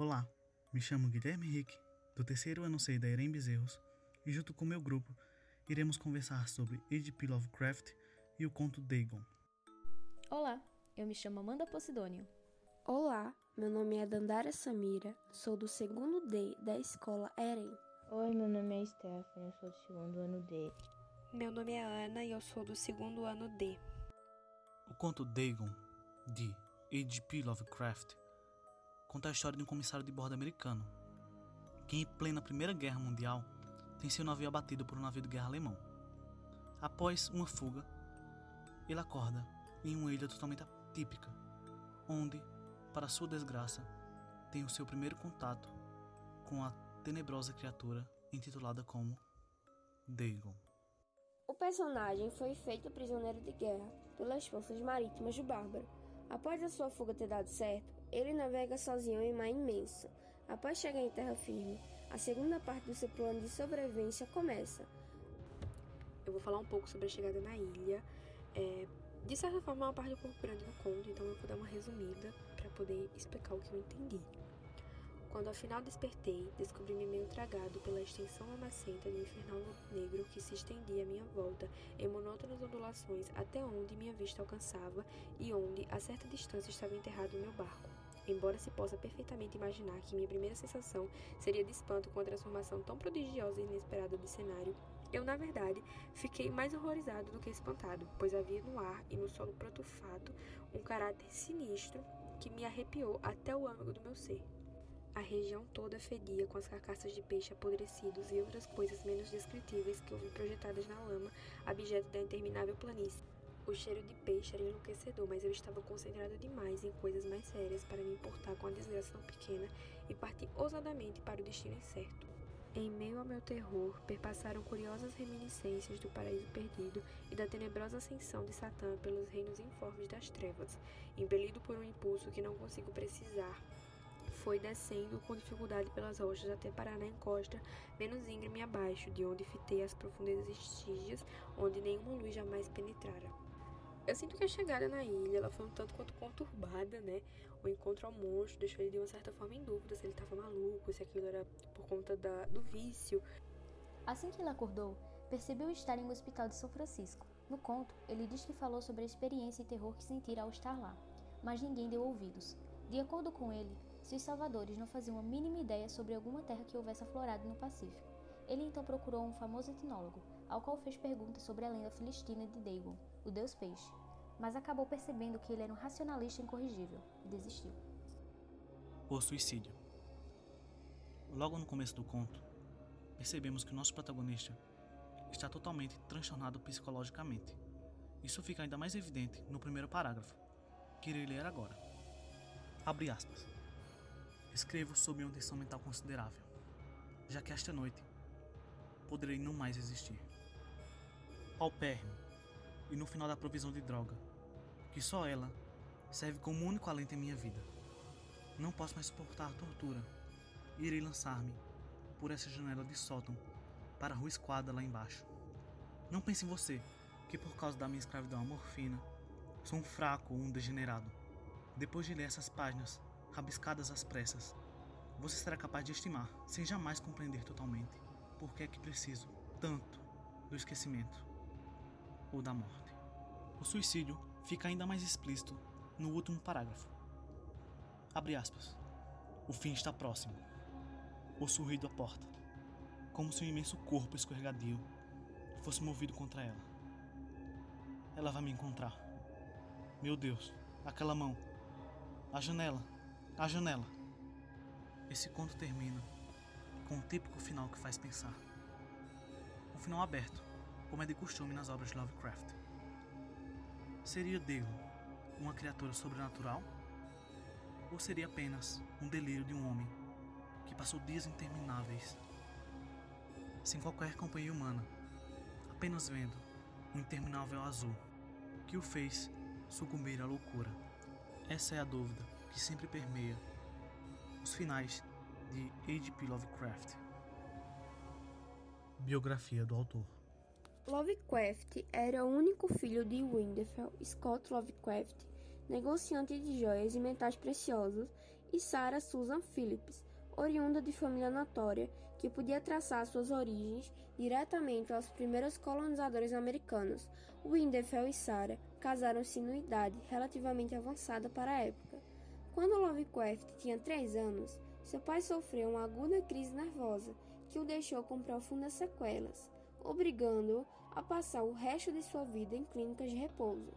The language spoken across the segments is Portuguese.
Olá, me chamo Guilherme Henrique, do terceiro ano C da Irem Bezerros, e junto com meu grupo iremos conversar sobre H.P. Lovecraft e o conto Dagon. Olá, eu me chamo Amanda Posidônio. Olá, meu nome é Dandara Samira, sou do segundo D da escola Eren. Oi, meu nome é Stephanie, eu sou do segundo ano D. Meu nome é Ana e eu sou do segundo ano D. O conto Dagon, de H.P. Lovecraft, conta a história de um comissário de bordo americano, que em plena Primeira Guerra Mundial tem seu navio abatido por um navio de guerra alemão. Após uma fuga, ele acorda em uma ilha totalmente atípica, onde, para sua desgraça, tem o seu primeiro contato com a tenebrosa criatura intitulada como Dagon. O personagem foi feito prisioneiro de guerra pelas forças marítimas do Bárbaro. Após a sua fuga ter dado certo, ele navega sozinho em mar imenso. Após chegar em terra firme, a segunda parte do seu plano de sobrevivência começa. Eu vou falar um pouco sobre a chegada na ilha. É, de certa forma, é uma parte um pouco grande do conto, então eu vou dar uma resumida para poder explicar o que eu entendi. Quando ao final despertei, descobri-me meio tragado pela extensão lamacenta de um infernal negro que se estendia à minha volta em monótonas ondulações até onde minha vista alcançava e onde, a certa distância, estava enterrado o meu barco. Embora se possa perfeitamente imaginar que minha primeira sensação seria de espanto com a transformação tão prodigiosa e inesperada do cenário, eu, na verdade, fiquei mais horrorizado do que espantado, pois havia no ar e no solo protufato um caráter sinistro que me arrepiou até o âmago do meu ser. A região toda fedia com as carcaças de peixe apodrecidos e outras coisas menos descritíveis que vi projetadas na lama, abjeto da interminável planície. O cheiro de peixe era enlouquecedor, mas eu estava concentrado demais em coisas mais sérias para me importar com a desgraça tão pequena e parti ousadamente para o destino incerto. Em meio ao meu terror, perpassaram curiosas reminiscências do paraíso perdido e da tenebrosa ascensão de Satã pelos reinos informes das trevas, impelido por um impulso que não consigo precisar foi descendo com dificuldade pelas rochas até parar na encosta menos íngreme abaixo, de onde fitei as profundezas estígias, onde nenhuma luz jamais penetrara. Eu sinto que a chegada na ilha ela foi um tanto quanto conturbada, né? O encontro ao monstro deixou ele de uma certa forma em dúvida se ele estava maluco, se aquilo era por conta da, do vício. Assim que ele acordou, percebeu estar em um hospital de São Francisco. No conto, ele diz que falou sobre a experiência e terror que sentira ao estar lá, mas ninguém deu ouvidos. De acordo com ele, seus salvadores não faziam a mínima ideia sobre alguma terra que houvesse aflorado no Pacífico. Ele então procurou um famoso etnólogo, ao qual fez perguntas sobre a lenda filistina de Dagon, o deus peixe, mas acabou percebendo que ele era um racionalista incorrigível e desistiu. O suicídio. Logo no começo do conto, percebemos que o nosso protagonista está totalmente transtornado psicologicamente. Isso fica ainda mais evidente no primeiro parágrafo, que irei ler agora. Abre aspas. Escrevo sob uma tensão mental considerável, já que esta noite poderei não mais existir. Paupérrimo, e no final da provisão de droga, que só ela serve como único alento em minha vida. Não posso mais suportar a tortura. Irei lançar-me por essa janela de sótão para a rua esquadra lá embaixo. Não pense em você, que por causa da minha escravidão à morfina, sou um fraco ou um degenerado. Depois de ler essas páginas, rabiscadas às pressas, você será capaz de estimar, sem jamais compreender totalmente, por que é que preciso tanto do esquecimento ou da morte. O suicídio fica ainda mais explícito no último parágrafo. Abre aspas. O fim está próximo. O sorrido à porta, como se um imenso corpo escorregadio fosse movido contra ela. Ela vai me encontrar. Meu Deus, aquela mão. A janela a janela. Esse conto termina com um típico final que faz pensar. Um final aberto, como é de costume nas obras de Lovecraft. Seria Deus uma criatura sobrenatural? Ou seria apenas um delírio de um homem que passou dias intermináveis sem qualquer companhia humana, apenas vendo um interminável azul que o fez sucumbir à loucura? Essa é a dúvida que sempre permeia os finais de H.P. Lovecraft. Biografia do autor. Lovecraft era o único filho de Winterfell Scott Lovecraft, negociante de joias e metais preciosos, e Sarah Susan Phillips, oriunda de família notória, que podia traçar suas origens diretamente aos primeiros colonizadores americanos. Windefel e Sarah casaram-se em idade relativamente avançada para a época. Quando Lovecraft tinha três anos, seu pai sofreu uma aguda crise nervosa que o deixou com profundas sequelas, obrigando-o a passar o resto de sua vida em clínicas de repouso.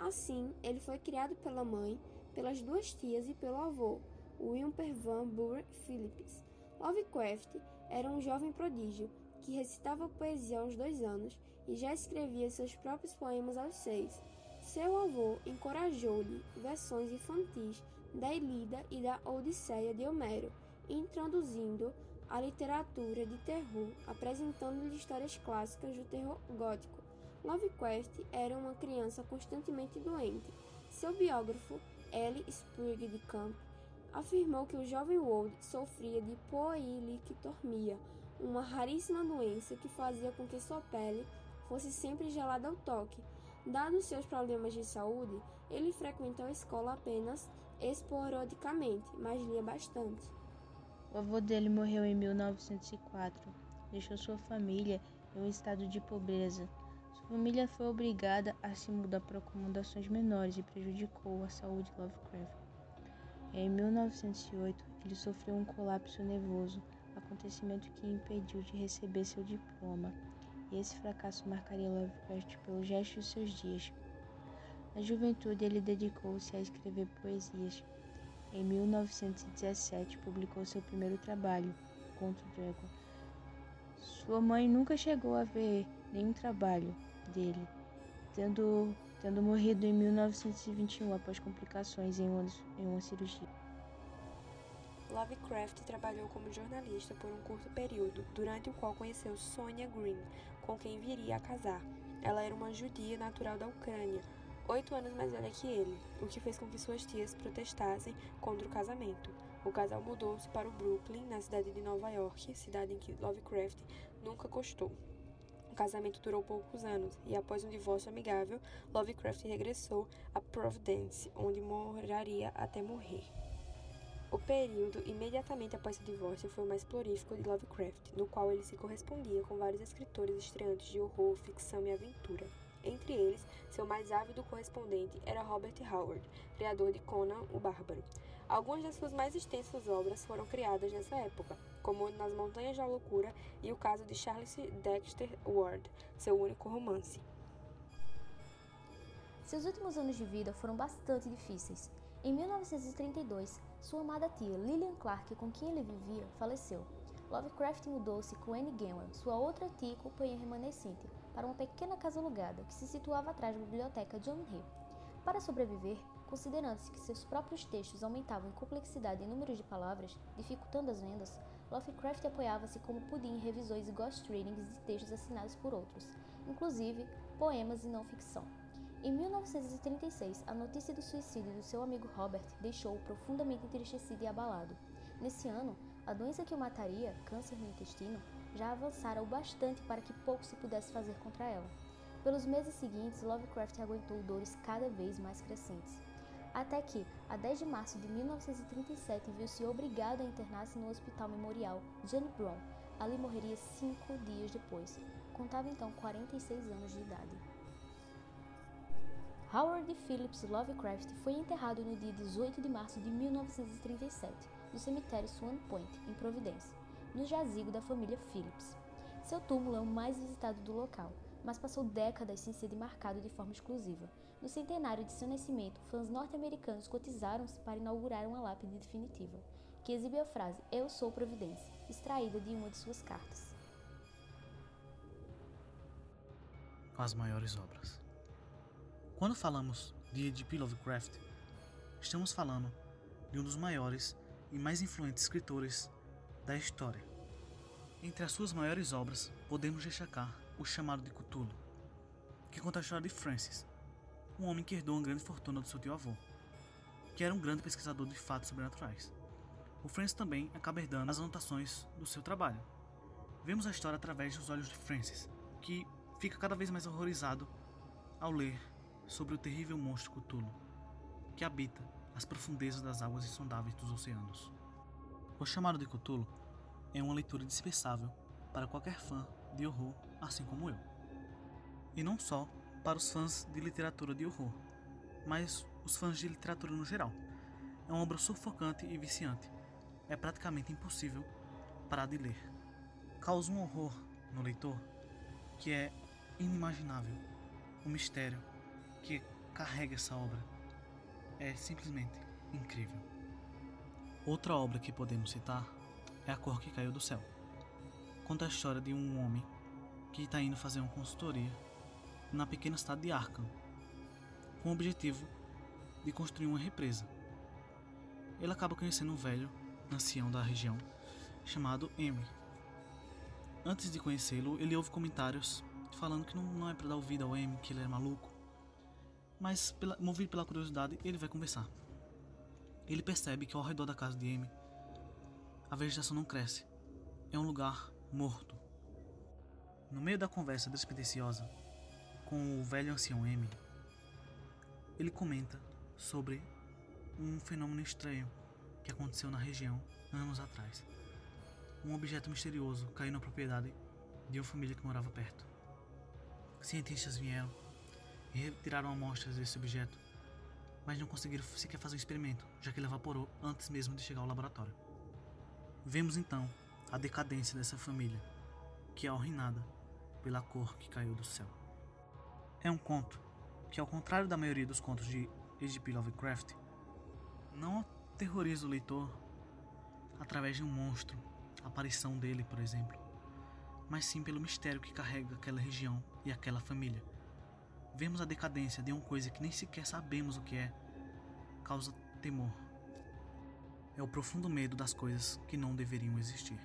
Assim, ele foi criado pela mãe, pelas duas tias e pelo avô, Wilper Van Buren Phillips. Lovecraft era um jovem prodígio que recitava poesia aos dois anos e já escrevia seus próprios poemas aos seis. Seu avô encorajou-lhe versões infantis da Ilíada e da Odisseia de Homero, introduzindo a literatura de terror, apresentando-lhe histórias clássicas do terror gótico. Lovecraft era uma criança constantemente doente. Seu biógrafo, L. Sprague de Camp, afirmou que o jovem Wold sofria de poilictormia, uma raríssima doença que fazia com que sua pele fosse sempre gelada ao toque. Dados seus problemas de saúde, ele frequentou a escola apenas esporadicamente, mas lia bastante. O avô dele morreu em 1904. Deixou sua família em um estado de pobreza. Sua família foi obrigada a se mudar para acomodações menores e prejudicou a saúde de Lovecraft. Em 1908, ele sofreu um colapso nervoso, acontecimento que impediu de receber seu diploma, e esse fracasso marcaria Lovecraft pelo gesto de seus dias. Na juventude, ele dedicou-se a escrever poesias. Em 1917, publicou seu primeiro trabalho, Conto Dragon. Sua mãe nunca chegou a ver nenhum trabalho dele, tendo tendo morrido em 1921 após complicações em uma, em uma cirurgia. Lovecraft trabalhou como jornalista por um curto período, durante o qual conheceu Sonia Green, com quem viria a casar. Ela era uma judia natural da Ucrânia, oito anos mais velha que ele, o que fez com que suas tias protestassem contra o casamento. O casal mudou-se para o Brooklyn, na cidade de Nova York, cidade em que Lovecraft nunca gostou casamento durou poucos anos e, após um divórcio amigável, Lovecraft regressou a Providence, onde moraria até morrer. O período imediatamente após seu divórcio foi o mais prolífico de Lovecraft, no qual ele se correspondia com vários escritores estreantes de horror, ficção e aventura. Entre eles, seu mais ávido correspondente era Robert Howard, criador de Conan o Bárbaro. Algumas das suas mais extensas obras foram criadas nessa época, como Nas Montanhas da Loucura e o caso de Charles Dexter Ward, seu único romance. Seus últimos anos de vida foram bastante difíceis. Em 1932, sua amada tia Lillian Clark, com quem ele vivia, faleceu. Lovecraft mudou-se com Anne Gamwell, sua outra tia e companheira remanescente, para uma pequena casa alugada que se situava atrás da biblioteca John Hill. Para sobreviver, considerando-se que seus próprios textos aumentavam em complexidade e número de palavras, dificultando as vendas, Lovecraft apoiava-se como podia em revisões e ghost readings de textos assinados por outros, inclusive poemas e não ficção. Em 1936, a notícia do suicídio do seu amigo Robert deixou-o profundamente entristecido e abalado. Nesse ano, a doença que o mataria, câncer no intestino, já avançara o bastante para que pouco se pudesse fazer contra ela. Pelos meses seguintes, Lovecraft aguentou dores cada vez mais crescentes até que, a 10 de março de 1937, viu-se obrigado a internar-se no Hospital Memorial John Brown. Ali morreria cinco dias depois. Contava então 46 anos de idade. Howard Phillips Lovecraft foi enterrado no dia 18 de março de 1937, no cemitério Swan Point, em Providência, no jazigo da família Phillips. Seu túmulo é o mais visitado do local, mas passou décadas sem ser demarcado de forma exclusiva. No centenário de seu nascimento, fãs norte-americanos cotizaram-se para inaugurar uma lápide definitiva, que exibe a frase Eu sou Providência, extraída de uma de suas cartas. As maiores obras. Quando falamos de H.P. Lovecraft, estamos falando de um dos maiores e mais influentes escritores da história. Entre as suas maiores obras, podemos destacar o chamado de Cthulhu, que conta a história de Francis, um homem que herdou uma grande fortuna do seu tio avô, que era um grande pesquisador de fatos sobrenaturais. O Francis também acaba herdando as anotações do seu trabalho. Vemos a história através dos olhos de Francis, que fica cada vez mais horrorizado ao ler sobre o terrível monstro Cthulhu, que habita as profundezas das águas insondáveis dos oceanos. O Chamado de Cthulhu é uma leitura dispensável para qualquer fã de horror, assim como eu. E não só para os fãs de literatura de horror, mas os fãs de literatura no geral. É uma obra sufocante e viciante. É praticamente impossível parar de ler. Causa um horror no leitor que é inimaginável. O mistério que carrega essa obra é simplesmente incrível. Outra obra que podemos citar é A Cor que Caiu do Céu. Conta a história de um homem que está indo fazer uma consultoria na pequena cidade de Arkham, com o objetivo de construir uma represa. Ele acaba conhecendo um velho, ancião da região, chamado M. Antes de conhecê-lo, ele ouve comentários falando que não, não é para dar ouvido ao M, que ele é maluco. Mas, pela, movido pela curiosidade, ele vai conversar. Ele percebe que ao redor da casa de M, a vegetação não cresce. É um lugar morto. No meio da conversa despretensiosa com o velho ancião M, ele comenta sobre um fenômeno estranho que aconteceu na região anos atrás. Um objeto misterioso caiu na propriedade de uma família que morava perto. Cientistas vieram e retiraram amostras desse objeto, mas não conseguiram sequer fazer um experimento, já que ele evaporou antes mesmo de chegar ao laboratório. Vemos então a decadência dessa família, que é arruinada pela cor que caiu do céu. É um conto que, ao contrário da maioria dos contos de H.P. Lovecraft, não aterroriza o leitor através de um monstro, a aparição dele, por exemplo, mas sim pelo mistério que carrega aquela região e aquela família. Vemos a decadência de uma coisa que nem sequer sabemos o que é, causa temor. É o profundo medo das coisas que não deveriam existir.